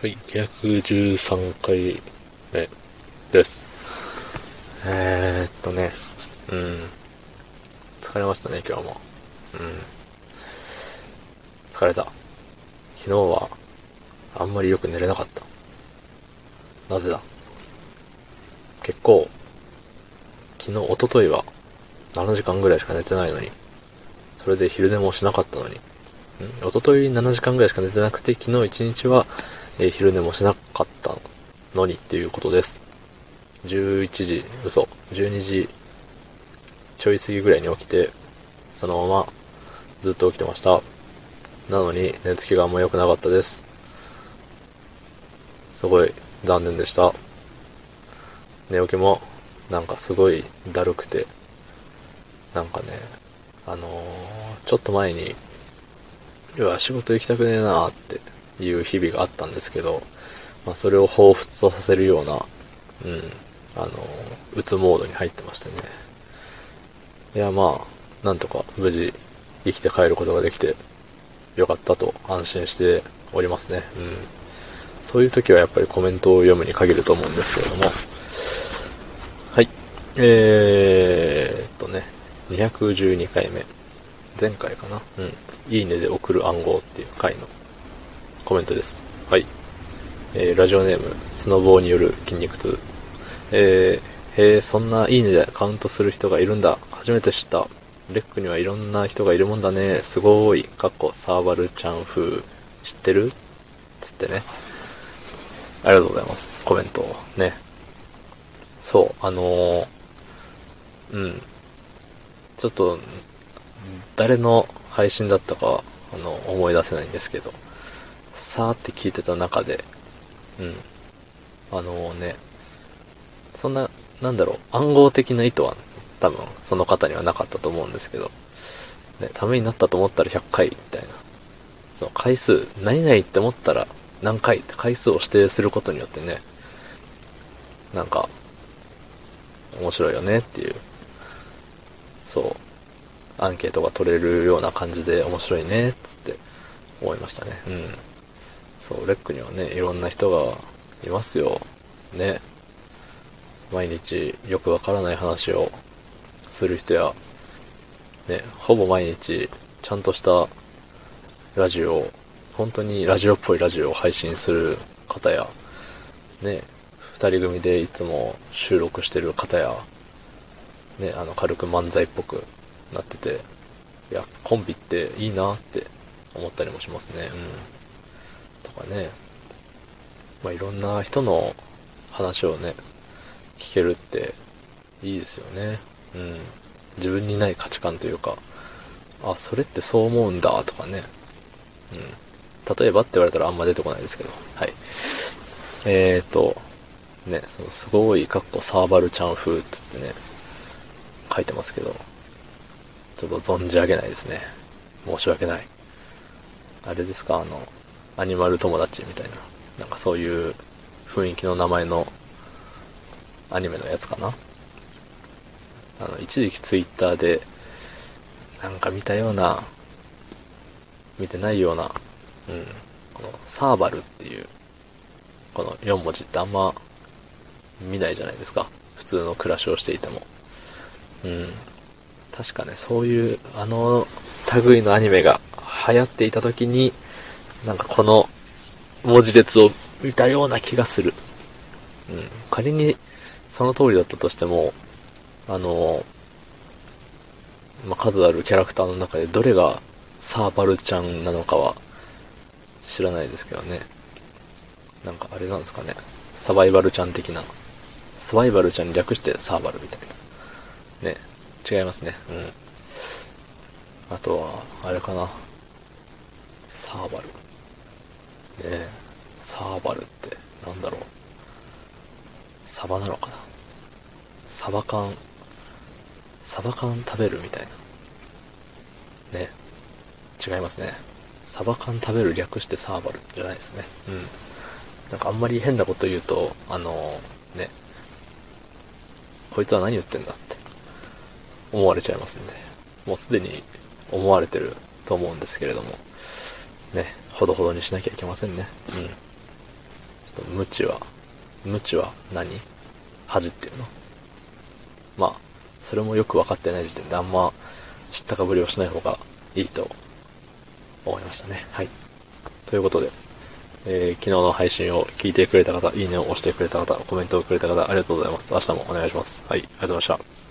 はい、213回目です。えー、っとね、うん。疲れましたね、今日も。うん。疲れた。昨日は、あんまりよく寝れなかった。なぜだ？結構、昨日、一昨日は、7時間ぐらいしか寝てないのに、それで昼寝もしなかったのに、ん一昨日7時間ぐらいしか寝てなくて、昨日一日は、え昼寝もしなかったのにっていうことです。11時、嘘、12時ちょい過ぎぐらいに起きて、そのままずっと起きてました。なのに寝つきがあんま良くなかったです。すごい残念でした。寝起きもなんかすごいだるくて、なんかね、あのーちょっと前に、うわ、仕事行きたくねえなーっていう日々があったんですけど、まあ、それを彷彿とさせるような、うん、あの、うつモードに入ってましてね。いや、まあ、なんとか無事生きて帰ることができて、よかったと安心しておりますね。うん。そういう時はやっぱりコメントを読むに限ると思うんですけれども。はい。えーっとね、212回目。前回かなうん。いいねで送る暗号っていう回のコメントです。はい。えーラジオネーム、スノボーによる筋肉痛。えー、へえ、そんないいねでカウントする人がいるんだ。初めて知った。レックにはいろんな人がいるもんだね。すごい。かっこ、サーバルちゃん風。知ってる？つってね。ありがとうございます。コメントをね。そう、あのー、うん。ちょっと、誰の配信だったか、あの、思い出せないんですけど、さーって聞いてた中で、うん。あのね、そんな、なんだろう、暗号的な意図は多分その方にはなかったと思うんですけど、ね、ためになったと思ったら100回みたいな。その回数、何々って思ったら何回って回数を指定することによってね、なんか、面白いよねっていう、そう、アンケートが取れるような感じで面白いね、つって思いましたね。うん。そう、レックにはね、いろんな人がいますよ。ね。毎日よくわからない話をする人や、ね、ほぼ毎日ちゃんとしたラジオ、本当にラジオっぽいラジオを配信する方や、ね、二人組でいつも収録してる方や、ね、あの、軽く漫才っぽくなってて、いや、コンビっていいなって思ったりもしますね。うん。かね、まあ、いろんな人の話をね、聞けるっていいですよね。うん。自分にない価値観というか、あ、それってそう思うんだとかね。うん。例えばって言われたらあんま出てこないですけど。はい。えーと、ね、そのすごい、かっこサーバルちゃん風っつってね、書いてますけど、ちょっと存じ上げないですね。申し訳ない。あれですか、あの、アニマル友達みたいな、なんかそういう雰囲気の名前のアニメのやつかな。あの、一時期ツイッターで、なんか見たような、見てないような、うん、このサーバルっていう、この4文字ってあんま見ないじゃないですか。普通の暮らしをしていても。うん。確かね、そういう、あの類のアニメが流行っていた時に、なんかこの文字列を見たような気がする。うん。仮にその通りだったとしても、あの、まあ、数あるキャラクターの中でどれがサーバルちゃんなのかは知らないですけどね。なんかあれなんですかね。サバイバルちゃん的な。サバイバルちゃんに略してサーバルみたいな。ね。違いますね。うん。あとは、あれかな。サーバル。ねえ。サーバルって、なんだろう。サバなのかな。サバ缶、サバ缶食べるみたいな。ね。違いますね。サバ缶食べる略してサーバルじゃないですね。うん。なんかあんまり変なこと言うと、あのね。こいつは何言ってんだって思われちゃいますんで。もうすでに思われてると思うんですけれども。ね。ほどほどにしなきゃいけませんね。うん。ちょっと無知は、無知は何？恥っていうのまあ、それもよく分かってない時点であんま知ったかぶりをしない方がいいと思いましたね。はい。ということで、えー、昨日の配信を聞いてくれた方、いいねを押してくれた方、コメントをくれた方、ありがとうございます。明日もお願いします。はい、ありがとうございました。